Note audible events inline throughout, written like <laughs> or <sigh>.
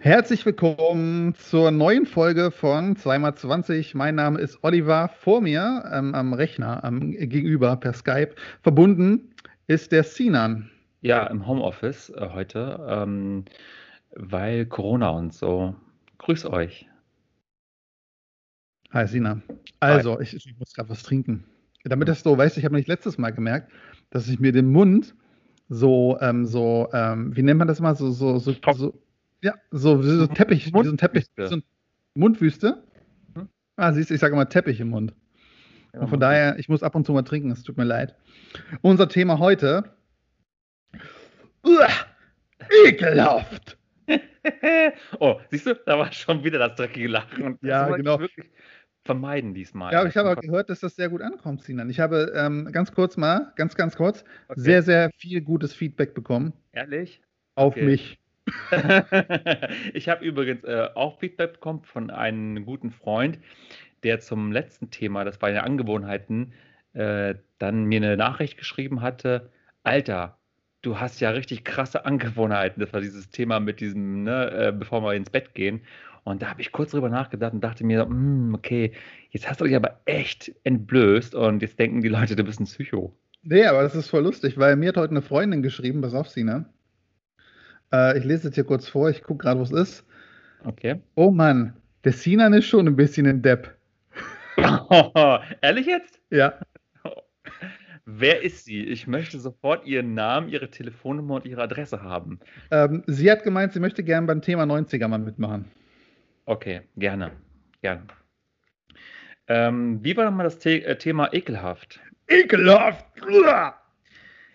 Herzlich willkommen zur neuen Folge von 2x20. Mein Name ist Oliver. Vor mir ähm, am Rechner, am gegenüber per Skype verbunden ist der Sinan. Ja, im Homeoffice äh, heute, ähm, weil Corona und so. Grüß euch. Hi Sinan. Also, ich, ich muss gerade was trinken. Damit das so, weißt du, ich habe nicht letztes Mal gemerkt, dass ich mir den Mund so, ähm, so, ähm, wie nennt man das mal, so, so, so, so ja, so, wie so Teppich, wie so ein Teppich, so ein Mundwüste. Mhm. Ah, siehst du, ich sage immer Teppich im Mund. Und von daher, ich muss ab und zu mal trinken, es tut mir leid. Unser Thema heute. Uah, ekelhaft! <laughs> oh, siehst du, da war schon wieder das dreckige Lachen. Das Ja, genau. Ich wirklich vermeiden diesmal. Ja, aber ich habe auch gehört, dass das sehr gut ankommt, Sinan. Ich habe ähm, ganz kurz mal, ganz, ganz kurz, Okay. sehr, sehr viel gutes Feedback bekommen Ehrlich? auf Okay. mich. <laughs> ich habe übrigens äh, auch Feedback bekommen von einem guten Freund, der zum letzten Thema, das war ja Angewohnheiten, äh, dann mir eine Nachricht geschrieben hatte, Alter, du hast ja richtig krasse Angewohnheiten. Das war dieses Thema mit diesem, ne, äh, bevor wir ins Bett gehen. Und da habe ich kurz drüber nachgedacht und dachte mir, "Hm, okay, jetzt hast du dich aber echt entblößt und jetzt denken die Leute, du bist ein Psycho. Nee, aber das ist voll lustig, weil mir hat heute eine Freundin geschrieben, pass auf, Sinan. Äh, ich lese es hier kurz vor, ich gucke gerade, wo es ist. Okay. Oh Mann, der Sinan ist schon ein bisschen ein Depp. <laughs> Ehrlich jetzt? Ja, Wer ist sie? Ich möchte sofort ihren Namen, ihre Telefonnummer und ihre Adresse haben. ähm, sie hat gemeint, sie möchte gerne beim Thema 90er mal mitmachen. Okay, gerne. Gerne. Ähm, wie war nochmal das The äh, Thema ekelhaft? Ekelhaft! Uah!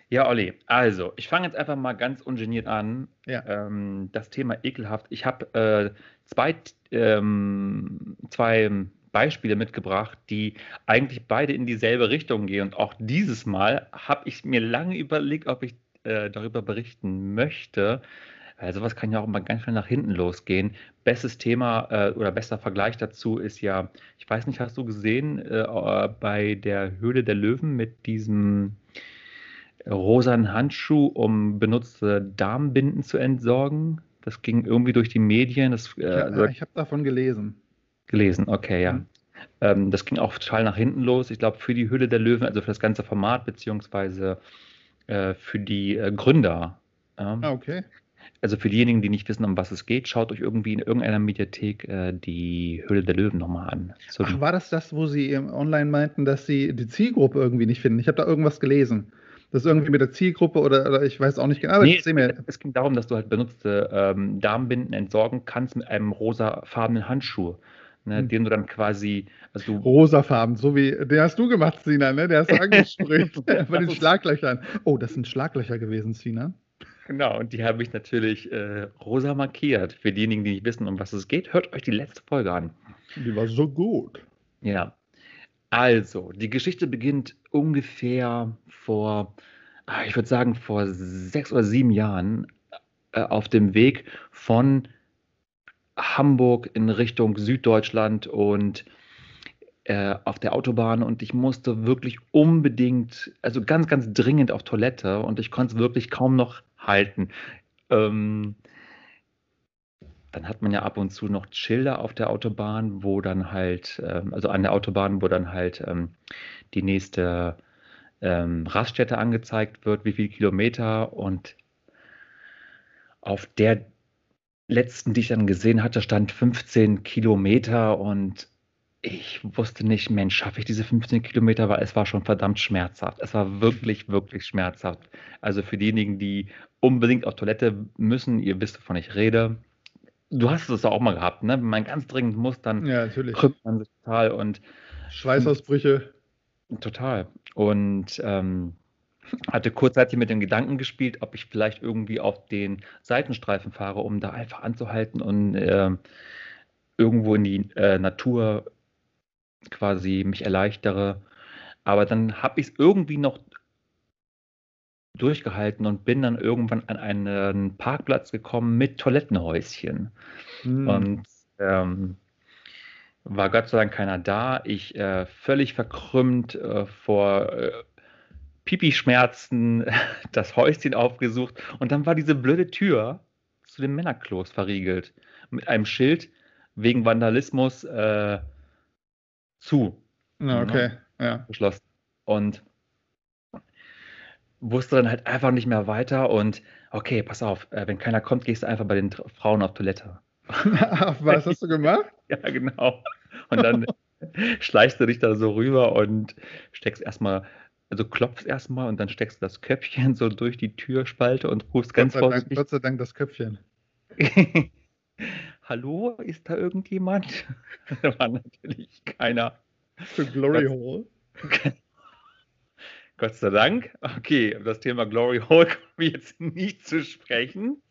Ja, Olli, also, ich fange jetzt einfach mal ganz ungeniert an. Ja. Ähm, das Thema ekelhaft. Ich habe äh, zwei, ähm, zwei Beispiele mitgebracht, die eigentlich beide in dieselbe Richtung gehen. Und auch dieses Mal habe ich mir lange überlegt, ob ich äh, darüber berichten möchte. Weil sowas kann ja auch mal ganz schnell nach hinten losgehen. Bestes Thema äh, oder bester Vergleich dazu ist ja, ich weiß nicht, hast du gesehen, äh, bei der Höhle der Löwen mit diesem rosanen Handschuh, um benutzte Darmbinden zu entsorgen? Das ging irgendwie durch die Medien. Das, äh, Ja, ich habe davon gelesen. Gelesen, okay, ja. Mhm. Ähm, das ging auch total nach hinten los. Ich glaube, für die Höhle der Löwen, also für das ganze Format, beziehungsweise äh, für die äh, Gründer. Ja. Ah, okay. Also für diejenigen, die nicht wissen, um was es geht, schaut euch irgendwie in irgendeiner Mediathek äh, die Höhle der Löwen nochmal an. So, Ach, war das das, wo sie online meinten, dass sie die Zielgruppe irgendwie nicht finden? Ich habe da irgendwas gelesen. Das ist irgendwie mit der Zielgruppe oder, oder ich weiß auch nicht genau. Aber Nee, mir. es ging darum, dass du halt benutzte ähm, Darmbinden entsorgen kannst mit einem rosafarbenen Handschuh, ne, Hm. den du dann quasi, also Rosafarben, so wie, den hast du gemacht, Sina, ne? Der hast du <laughs> angesprüht <laughs> bei den Schlaglöchern. Oh, das sind Schlaglöcher gewesen, Sina. genau, und die habe ich natürlich äh, rosa markiert. Für diejenigen, die nicht wissen, um was es geht, hört euch die letzte Folge an. Die war so gut. Ja. Also, die Geschichte beginnt ungefähr vor, ah, ich würde sagen, vor sechs oder sieben Jahren äh, auf dem Weg von Hamburg in Richtung Süddeutschland und äh, auf der Autobahn und ich musste wirklich unbedingt, also ganz, ganz dringend auf Toilette und ich konnte es wirklich kaum noch halten. Ähm, dann hat man ja ab und zu noch Schilder auf der Autobahn, wo dann halt, ähm, also an der Autobahn, wo dann halt ähm, die nächste ähm, Raststätte angezeigt wird, wie viel Kilometer und auf der letzten, die ich dann gesehen hatte, stand 15 Kilometer und ich wusste nicht, Mensch, schaffe ich diese 15 Kilometer, weil es war schon verdammt schmerzhaft. Es war wirklich, wirklich schmerzhaft. Also für diejenigen, die unbedingt auf Toilette müssen, ihr wisst, wovon ich rede. Du hast es auch mal gehabt, ne? Wenn man ganz dringend muss, dann Ja, krümmt man sich total und Schweißausbrüche. Total. Und ähm, hatte kurzzeitig mit dem Gedanken gespielt, ob ich vielleicht irgendwie auf den Seitenstreifen fahre, um da einfach anzuhalten und ähm, irgendwo in die äh, Natur quasi mich erleichtere. Aber dann habe ich es irgendwie noch durchgehalten und bin dann irgendwann an einen Parkplatz gekommen mit Toilettenhäuschen. Hm. Und ähm, war Gott sei Dank keiner da. Ich äh, völlig verkrümmt äh, vor äh, Pipi-Schmerzen <laughs> das Häuschen aufgesucht und dann war diese blöde Tür zu den Männerklos verriegelt mit einem Schild wegen Vandalismus äh, zu Ja, okay, ja. geschlossen. Und wusste dann halt einfach nicht mehr weiter und okay, pass auf, äh, wenn keiner kommt, gehst du einfach bei den Frauen auf Toilette. <laughs> Was hast du gemacht? <laughs> Ja, genau. Und dann schleichst du dich da so rüber und steckst erstmal, also klopfst erstmal und dann steckst du das Köpfchen <laughs> so durch die Türspalte und rufst ganz Gott sei, Dank, vorsichtig. Gott sei Dank das Köpfchen. <laughs> Hallo, ist da irgendjemand? <laughs> da war natürlich keiner. Für Glory Was? Hole. Gott sei Dank. Okay, das Thema Glory Hole kommen wir jetzt nicht zu sprechen.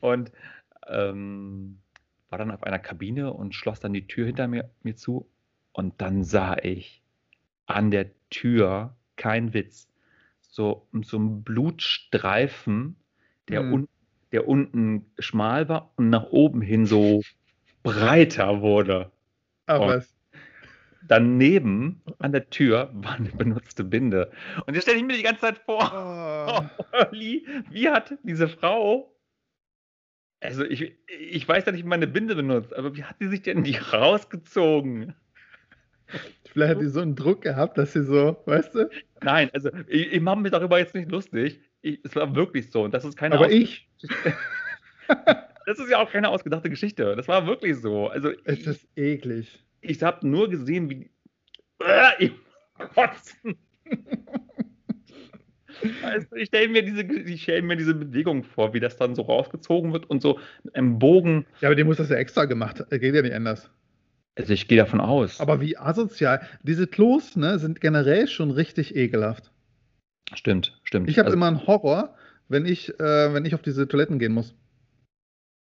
Und ähm, war dann auf einer Kabine und schloss dann die Tür hinter mir, mir zu. Und dann sah ich an der Tür, kein Witz, so, so ein Blutstreifen, der, Hm. un, der unten schmal war und nach oben hin so breiter wurde. Ach Und- was. Daneben an der Tür war eine benutzte Binde. Und jetzt stelle ich mir die ganze Zeit vor, Oh. <laughs> Olli, wie hat diese Frau, also ich, ich weiß ja nicht, wie man eine Binde benutzt, aber wie hat sie sich denn die rausgezogen? <laughs> Vielleicht hat die so einen Druck gehabt, dass sie so, weißt du? Nein, also ich, ich mache mir darüber jetzt nicht lustig. Ich, es war wirklich so. Und das ist keine Aber aus- ich, <laughs> Das ist ja auch keine ausgedachte Geschichte. Das war wirklich so. Also es ich, ist eklig. ich habe nur gesehen, wie äh, <laughs> ich kotzen. Du, ich stelle mir, diese, ich stell mir diese Bewegung vor, wie das dann so rausgezogen wird und so mit einem Bogen. Ja, aber die muss das ja extra gemacht. äh, Geht ja nicht anders. Also ich gehe davon aus. Aber wie asozial. Diese Klos, ne, sind generell schon richtig ekelhaft. stimmt, stimmt. Ich habe also, immer einen Horror, wenn ich, äh, wenn ich auf diese Toiletten gehen muss.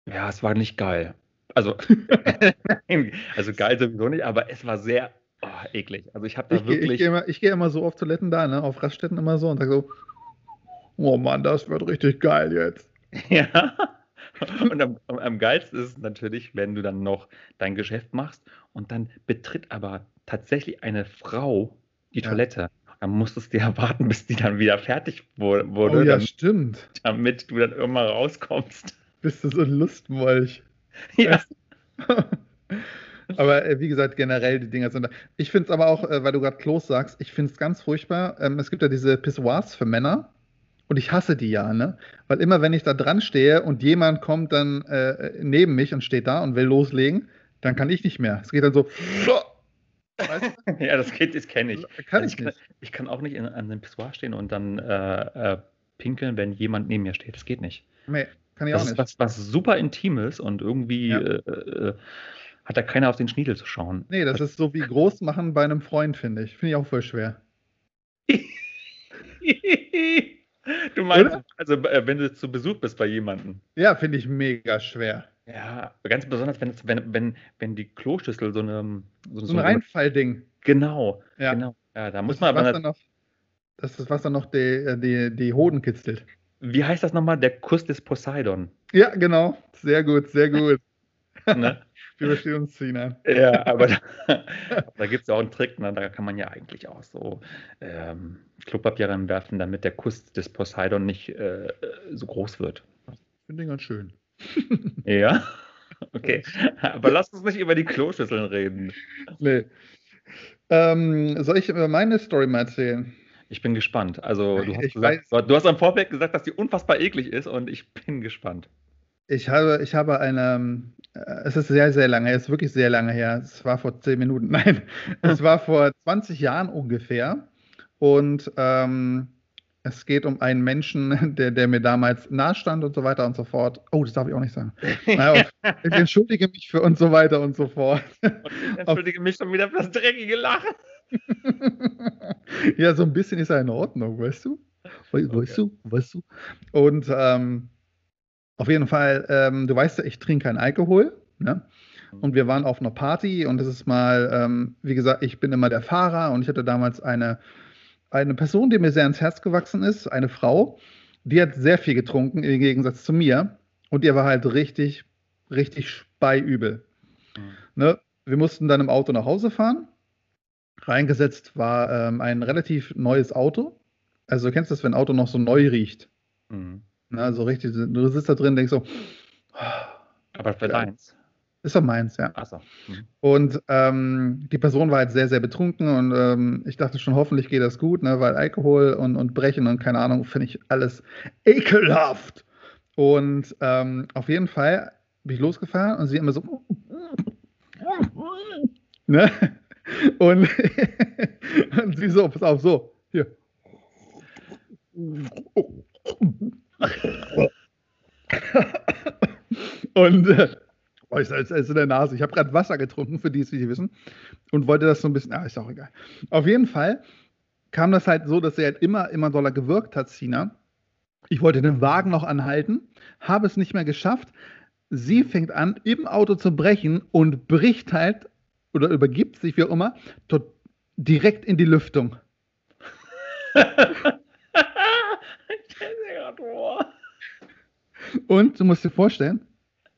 Ja, es war nicht geil. Also, <laughs> <laughs> also geil sowieso nicht, aber es war sehr oh, eklig. Also ich habe da Ich, gehe- ich wirklich. gehe immer, ich gehe immer so auf Toiletten da, ne, auf Raststätten immer so und sage so, oh Mann, das wird richtig geil jetzt. <laughs> Ja. <laughs> Und am, am, geilsten ist es natürlich, wenn du dann noch dein Geschäft machst und dann betritt aber tatsächlich eine Frau die Ja. Toilette. Dann musstest du ja warten, bis die dann wieder fertig wu- wurde, Oh ja, damit, stimmt. damit du dann irgendwann rauskommst. Bist du so ein Lustmolch. <laughs> Ja. <laughs> Aber äh, wie gesagt, generell die Dinger sind da. Ich finde es aber auch, äh, weil du gerade Klos sagst, ich finde es ganz furchtbar. Ähm, es gibt ja diese Pissoirs für Männer und ich hasse die ja, ne? Weil immer, wenn ich da dran stehe und jemand kommt dann äh, neben mich und steht da und will loslegen, dann kann ich nicht mehr. Es geht dann so. Weißt du? <laughs> ja, das geht, das kenne ich. Kann Also ich nicht. Ich kann auch nicht in, an einem Pissoir stehen und dann äh, äh, pinkeln, wenn jemand neben mir steht. Das geht nicht. Nee, kann ich Das auch ist nicht. was, was super Intimes und irgendwie Ja. äh, äh, hat da keiner auf den Schniedel zu schauen. Nee, das ist so wie groß machen bei einem Freund, finde ich. Finde ich auch voll schwer. <laughs> du meinst, Oder? also äh, wenn du zu Besuch bist bei jemandem. Ja, finde ich mega schwer. Ja, ganz besonders, wenn, wenn, wenn, wenn die Kloschüssel so eine. So, So ein Reinfallding. Genau, Ja. genau. Ja, da Das muss ist, man aber. dann noch, das ist, was dann noch die, die, die Hoden kitzelt. Wie heißt das nochmal? Der Kuss des Poseidon. Ja, genau. Sehr gut, sehr <laughs> gut. Ne? Wir verstehen uns, Sina. ja, aber da, <laughs> da gibt es ja auch einen Trick, ne? da kann man ja eigentlich auch so ähm, Klopapier reinwerfen, damit der Kuss des Poseidon nicht äh, so groß wird. Ich finde den ganz schön. <laughs> Ja, okay. Aber lass uns nicht über die Kloschüsseln reden. Nee. Ähm, soll ich äh, meine Story mal erzählen? Ich bin gespannt. Also, du hast, gesagt, du hast am Vorfeld gesagt, dass die unfassbar eklig ist und ich bin gespannt. Ich habe, ich habe eine, äh, es ist sehr, sehr lange, es ist wirklich sehr lange her. Es war vor zehn Minuten, <laughs> nein, es war vor 20 Jahren ungefähr. Und ähm, es geht um einen Menschen, <laughs> der, der mir damals nahstand und so weiter und so fort. Oh, das darf ich auch nicht sagen. <laughs> Naja, ich entschuldige mich für und so weiter und so fort. Und ich entschuldige mich schon wieder für das dreckige Lachen. ja, so ein bisschen ist er in Ordnung, weißt du? We weißt du? Weißt du? Und ähm, auf jeden Fall, ähm, du weißt ja, ich trinke keinen Alkohol. Ne? Und wir waren auf einer Party und das ist mal, ähm, wie gesagt, ich bin immer der Fahrer und ich hatte damals eine eine Person, die mir sehr ans Herz gewachsen ist, eine Frau, die hat sehr viel getrunken im Gegensatz zu mir und ihr war halt richtig, richtig speiübel. Mhm. Ne? Wir mussten dann im Auto nach Hause fahren. Reingesetzt war ähm, ein relativ neues Auto. Also du kennst das, wenn ein Auto noch so neu riecht. Mhm. Ne? So richtig, du sitzt da drin und denkst so, Aber für deins. ist doch meins, ja. Achso. Mhm. Und ähm, die Person war halt sehr, sehr betrunken und ähm, ich dachte schon, hoffentlich geht das gut, ne? weil Alkohol und, und Brechen und keine Ahnung, finde ich alles ekelhaft. Und ähm, auf jeden Fall bin ich losgefahren und sie immer so. ne? Und, <laughs> und sie so, pass auf, so, hier. <laughs> Und äh, oh, ist in der Nase. Ich habe gerade Wasser getrunken, für die es nicht wissen. Und wollte das so ein bisschen. Ah, ist auch egal. Auf jeden Fall kam das halt so, dass er halt immer, immer doller gewirkt hat, Sina. Ich wollte den Wagen noch anhalten, habe es nicht mehr geschafft. Sie fängt an, im Auto zu brechen und bricht halt oder übergibt sich, wie auch immer, direkt in die Lüftung. <laughs> ich stell mir grad vor. Und du musst dir vorstellen,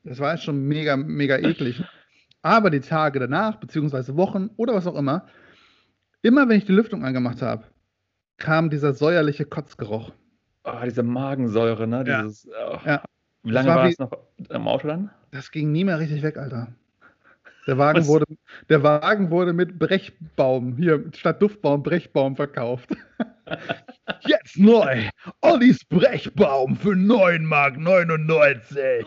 das war jetzt schon mega, mega eklig. Aber die Tage danach, beziehungsweise Wochen oder was auch immer, immer wenn ich die Lüftung angemacht habe, kam dieser säuerliche Kotzgeruch. Oh, diese Magensäure, ne? Ja. Dieses, oh. Ja. Wie lange Das war war es noch im Auto dann? Das ging nie mehr richtig weg, Alter. Der <laughs> Wagen, Was? wurde, der Wagen wurde mit Brechbaum, hier statt Duftbaum, Brechbaum verkauft. <laughs> Jetzt neu. Ollis Brechbaum für 9 Mark 99.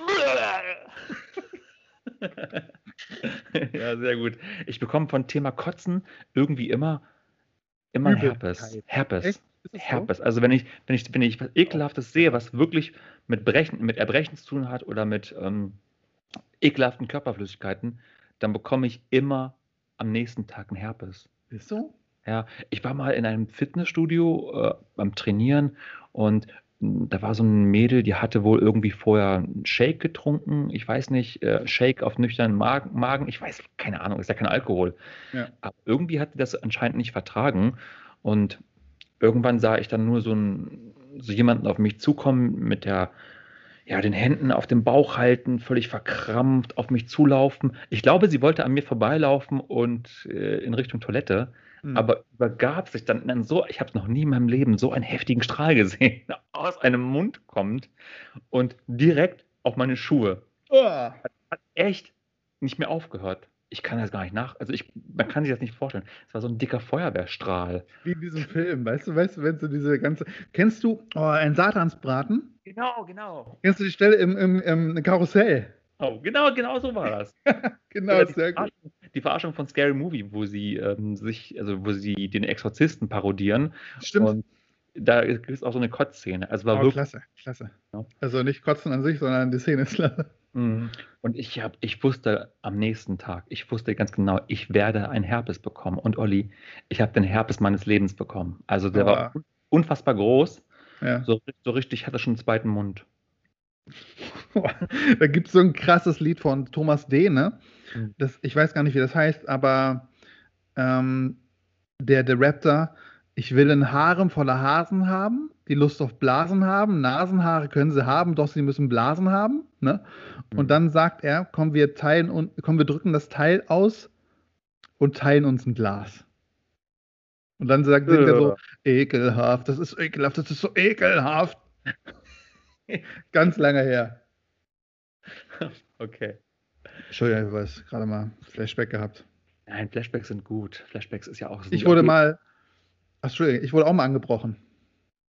ja, sehr gut. Ich bekomme von Thema Kotzen irgendwie immer, immer. Herpes. Herpes. Echt? Das so? Herpes. Also wenn ich, wenn ich, wenn ich was Ekelhaftes sehe, was wirklich mit Brechen, mit Erbrechen zu tun hat oder mit ähm, ekelhaften Körperflüssigkeiten, dann bekomme ich immer am nächsten Tag einen Herpes. Ist so? Ja, ich war mal in einem Fitnessstudio äh, beim Trainieren und mh, da war so ein Mädel, die hatte wohl irgendwie vorher einen Shake getrunken. Ich weiß nicht, äh, Shake auf nüchternen Magen, Magen. Ich weiß, keine Ahnung, ist ja kein Alkohol. Ja. Aber irgendwie hat sie das anscheinend nicht vertragen. Und irgendwann sah ich dann nur so, einen, so jemanden auf mich zukommen mit der, ja, den Händen auf dem Bauch halten, völlig verkrampft, auf mich zulaufen. Ich glaube, sie wollte an mir vorbeilaufen und äh, in Richtung Toilette Hm. aber übergab sich dann, dann so, ich habe noch nie in meinem Leben so einen heftigen Strahl gesehen, der <laughs> aus einem Mund kommt und direkt auf meine Schuhe. Ah. Hat echt nicht mehr aufgehört. Ich kann das gar nicht nach, also ich, man kann sich das nicht vorstellen. Es war so ein dicker Feuerwehrstrahl. Wie in diesem Film, weißt du, weißt du, wenn du diese ganze. Kennst du oh, ein Satansbraten? Genau, genau. Kennst du die Stelle im, im, im Karussell? Oh, genau, genau so war das. <laughs> Genau, sehr gut. Die Verarschung von Scary Movie, wo sie ähm, sich, also wo sie den Exorzisten parodieren. Stimmt. Und da gibt es auch so eine Kotzszene. Also war Oh, wirklich klasse, klasse. Ja. Also nicht kotzen an sich, sondern die Szene ist klasse. Mhm. Und ich habe, ich wusste am nächsten Tag, ich wusste ganz genau, ich werde ein Herpes bekommen. Und Olli, ich habe den Herpes meines Lebens bekommen. Also der war Aua. un- unfassbar groß. Ja. So, so richtig, ich hatte schon einen zweiten Mund. <laughs> da gibt es so ein krasses Lied von Thomas D., ne? Mhm. Das, ich weiß gar nicht, wie das heißt, aber ähm, der, der Rapper, ich will ein Harem voller Hasen haben, die Lust auf Blasen haben, Nasenhaare können sie haben, doch sie müssen Blasen haben, ne? Mhm. Und dann sagt er, komm, wir teilen und komm, wir drücken das Teil aus und teilen uns ein Glas. Und dann sagt singt er so, ekelhaft, das ist ekelhaft, das ist so ekelhaft. <laughs> Ganz lange her. <laughs> Okay. Entschuldigung, ich weiß, gerade mal Flashback gehabt. Nein, Flashbacks sind gut. Flashbacks ist ja auch. sind Ich wurde mal, ach, Entschuldigung, ich wurde auch mal angebrochen,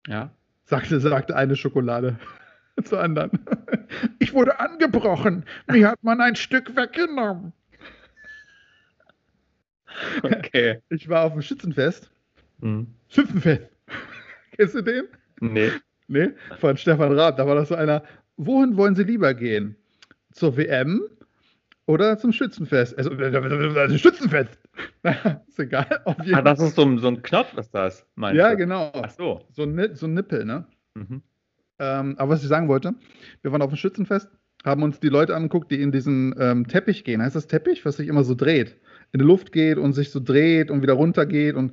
Ja. sagte, sagte eine Schokolade <laughs> zur anderen. <laughs> Ich wurde angebrochen, mir hat man ein Stück weggenommen. Okay. Ich war auf dem Schützenfest, Hm. Schützenfest. Kennst du den? Nee. Nee, von Stefan Raab. Da war das so einer, wohin wollen Sie lieber gehen? Zur WM oder zum Schützenfest? Also, <laughs> also Schützenfest. <laughs> ist egal. Ah, das ist so, ein- so ein Knopf, ist das, meinst ja, du? genau. Ach so. So ein, so ein Nippel, ne? Mhm. Ähm, aber was ich sagen wollte, wir waren auf dem Schützenfest, haben uns die Leute angeguckt, die in diesen ähm, Teppich gehen. Heißt das Teppich, was sich immer so dreht? In die Luft geht und sich so dreht und wieder runter geht und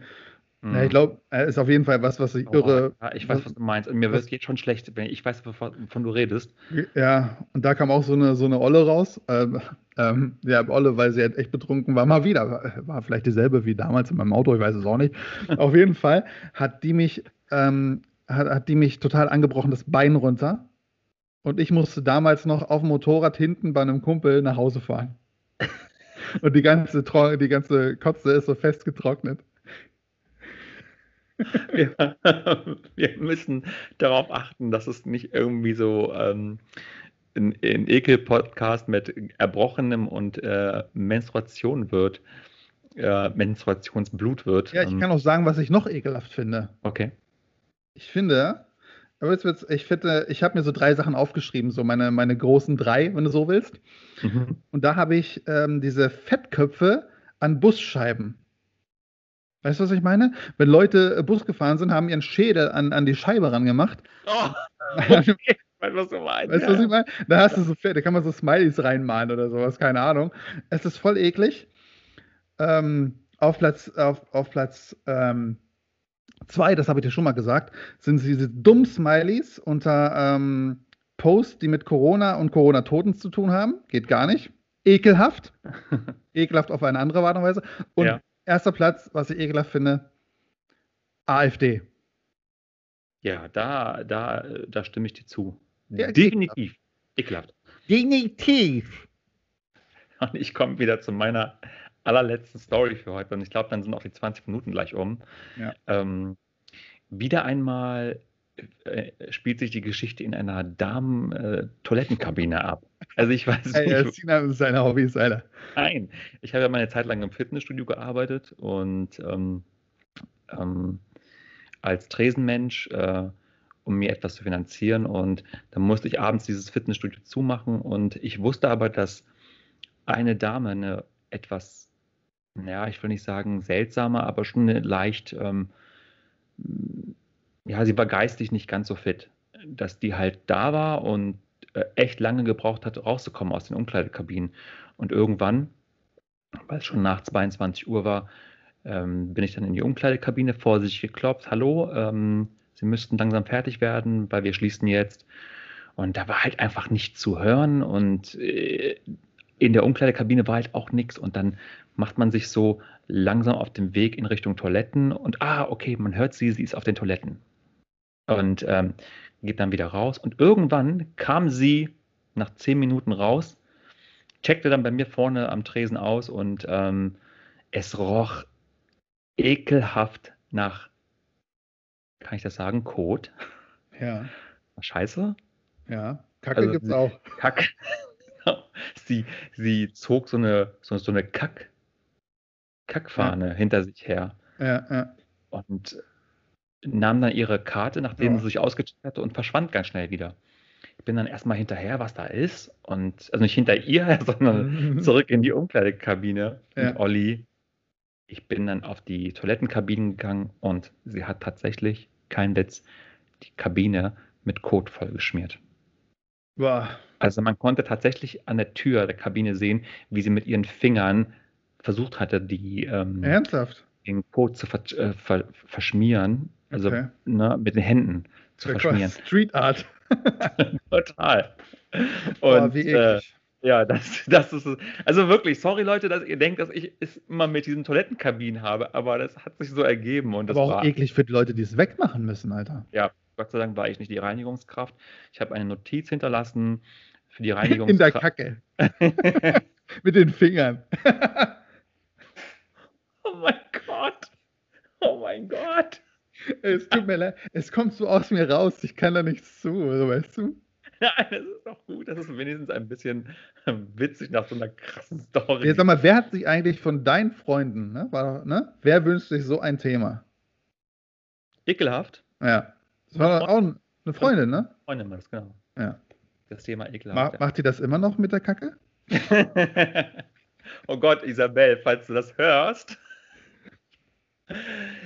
Ja, ich glaube, er ist auf jeden Fall was, was ich Oh, irre. ja, ich weiß, was du meinst. Und mir was- wird jetzt schon schlecht, wenn ich weiß, wovon du redest. Ja, und da kam auch so eine, so eine Olle raus. Ähm, ähm, ja, Olle, weil sie halt echt betrunken war, mal wieder. War- vielleicht dieselbe wie damals in meinem Auto, ich weiß es auch nicht. <laughs> Auf jeden Fall hat die mich, ähm, hat, hat die mich total angebrochen, das Bein runter. Und ich musste damals noch auf dem Motorrad hinten bei einem Kumpel nach Hause fahren. <laughs> Und die ganze, die ganze Kotze ist so festgetrocknet. Wir, <laughs> wir müssen darauf achten, dass es nicht irgendwie so ähm, ein, ein Ekel-Podcast mit Erbrochenem und äh, Menstruation wird, äh, Menstruationsblut wird. Ja, ich Ähm, kann auch sagen, was ich noch ekelhaft finde. okay. Ich finde, aber jetzt wird's, ich finde, ich habe mir so drei Sachen aufgeschrieben, so meine, meine großen drei, wenn du so willst. Mhm. Und da habe ich ähm, diese Fettköpfe an Busscheiben. Weißt du, was ich meine? Wenn Leute äh, Bus gefahren sind, haben ihren Schädel an, an die Scheibe rangemacht. Oh, weißt <laughs> <laughs> okay. Ich weiß, was du meinst. du, was ich meine? Da hast du so da kann man so Smileys reinmalen oder sowas, keine Ahnung. Es ist voll eklig. Ähm, auf Platz, auf, auf Platz ähm, zwei, das habe ich dir schon mal gesagt, sind diese dummen Smileys unter ähm, Posts, die mit Corona und Corona-Toten zu tun haben. Geht gar nicht. Ekelhaft. <laughs> ekelhaft auf eine andere Art und Weise. Und Ja. Erster Platz, was ich ekelhaft finde, AfD. Ja, da, da, da stimme ich dir zu. Ja, Definitiv. Ekelhaft. Definitiv. <laughs> Und ich komme wieder zu meiner allerletzten Story für heute. Und ich glaube, dann sind auch die 20 Minuten gleich um. Ja. Ähm, wieder einmal spielt sich die Geschichte in einer Damen-Toilettenkabine ab. Also ich weiß Ey, nicht, äh, Sinan ist seine Hobbys, Alter. Nein, ich habe ja meine Zeit lang im Fitnessstudio gearbeitet und ähm, ähm, als Tresenmensch, äh, um mir etwas zu finanzieren. Und dann musste ich abends dieses Fitnessstudio zumachen. Und ich wusste aber, dass eine Dame eine etwas, ja, ich will nicht sagen seltsame, aber schon eine leicht, ähm, ja, sie war geistig nicht ganz so fit, dass die halt da war und äh, echt lange gebraucht hat, rauszukommen aus den Umkleidekabinen. Und irgendwann, weil es schon nach 22 Uhr war, ähm, bin ich dann in die Umkleidekabine vorsichtig geklopft. Hallo, ähm, Sie müssten langsam fertig werden, weil wir schließen jetzt. Und da war halt einfach nichts zu hören und äh, in der Umkleidekabine war halt auch nichts. Und dann macht man sich so langsam auf den Weg in Richtung Toiletten und ah, okay, man hört sie, sie ist auf den Toiletten. Und ähm, geht dann wieder raus. Und irgendwann kam sie nach zehn Minuten raus, checkte dann bei mir vorne am Tresen aus und ähm, es roch ekelhaft nach, kann ich das sagen, Kot. Ja, Scheiße. ja. Kacke Also, gibt's auch. Kack. <laughs> sie, sie zog so eine, so, so eine Kack, Kackfahne hinter sich her Ja, ja. und nahm dann ihre Karte, nachdem Ja. sie sich ausgecheckt hatte und verschwand ganz schnell wieder. Ich bin dann erstmal hinterher, was da ist und also nicht hinter ihr, <laughs> sondern zurück in die Umkleidekabine. Ja. Und Olli, ich bin dann auf die Toilettenkabinen gegangen und sie hat tatsächlich, kein Witz, die Kabine mit Kot vollgeschmiert. Boah. Also man konnte tatsächlich an der Tür der Kabine sehen, wie sie mit ihren Fingern versucht hatte, die, ähm, Ernsthaft? den Kot zu ver äh, ver verschmieren, also Okay. ne, mit den Händen zu Ja, verschmieren. Street Art. <laughs> Total. <laughs> Boah, Und wie äh, eklig. ja, das, <laughs> das ist es. Also wirklich, sorry Leute, dass ihr denkt, dass ich es immer mit diesen Toilettenkabinen habe, aber das hat sich so ergeben und das Aber auch war, eklig für die Leute, die es wegmachen müssen, Alter. ja, Gott sei Dank war ich nicht die Reinigungskraft. Ich habe eine Notiz hinterlassen für die In der Reinigungskraft. Kacke. Mit den Fingern. oh mein Gott. Oh mein Gott. Es tut mir leid. Es kommt so aus mir raus. Ich kann da nichts zu, also, weißt du? <laughs> Nein, das ist doch gut. Das ist wenigstens ein bisschen witzig nach so einer krassen Story. Jetzt sag mal, wer hat sich eigentlich von deinen Freunden, ne, war, ne, wer wünscht sich so ein Thema? Ekelhaft. Ja. Das war doch auch eine Freundin, ne? Freundin war das, genau. Ja. Das Thema Ma ekelhaft. macht die das immer noch mit der Kacke? <laughs> oh Gott, Isabel, falls du das hörst.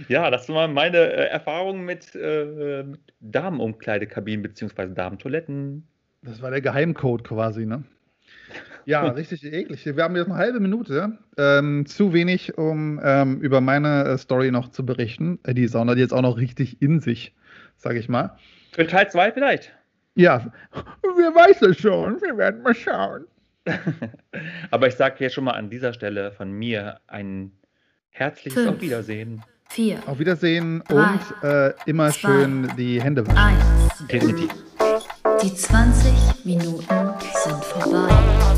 Ja, das war meine äh, Erfahrung mit, äh, mit Damenumkleidekabinen bzw. Damentoiletten. Das war der Geheimcode quasi, ne? Ja, <laughs> richtig eklig. Wir haben jetzt eine halbe Minute. Ähm, zu wenig, um ähm, über meine äh, Story noch zu berichten. Äh, die Sauna, die jetzt auch noch richtig in sich, sage ich mal. Für Teil 2 vielleicht. Ja, wer weiß es schon. Wir werden mal schauen. <laughs> Aber ich sage jetzt schon mal an dieser Stelle von mir ein herzliches Fünf. Auf Wiedersehen. vier, Auf Wiedersehen Drei, und äh, immer zwei, schön die Hände waschen. eins. Definitiv. Die 20 Minuten sind vorbei.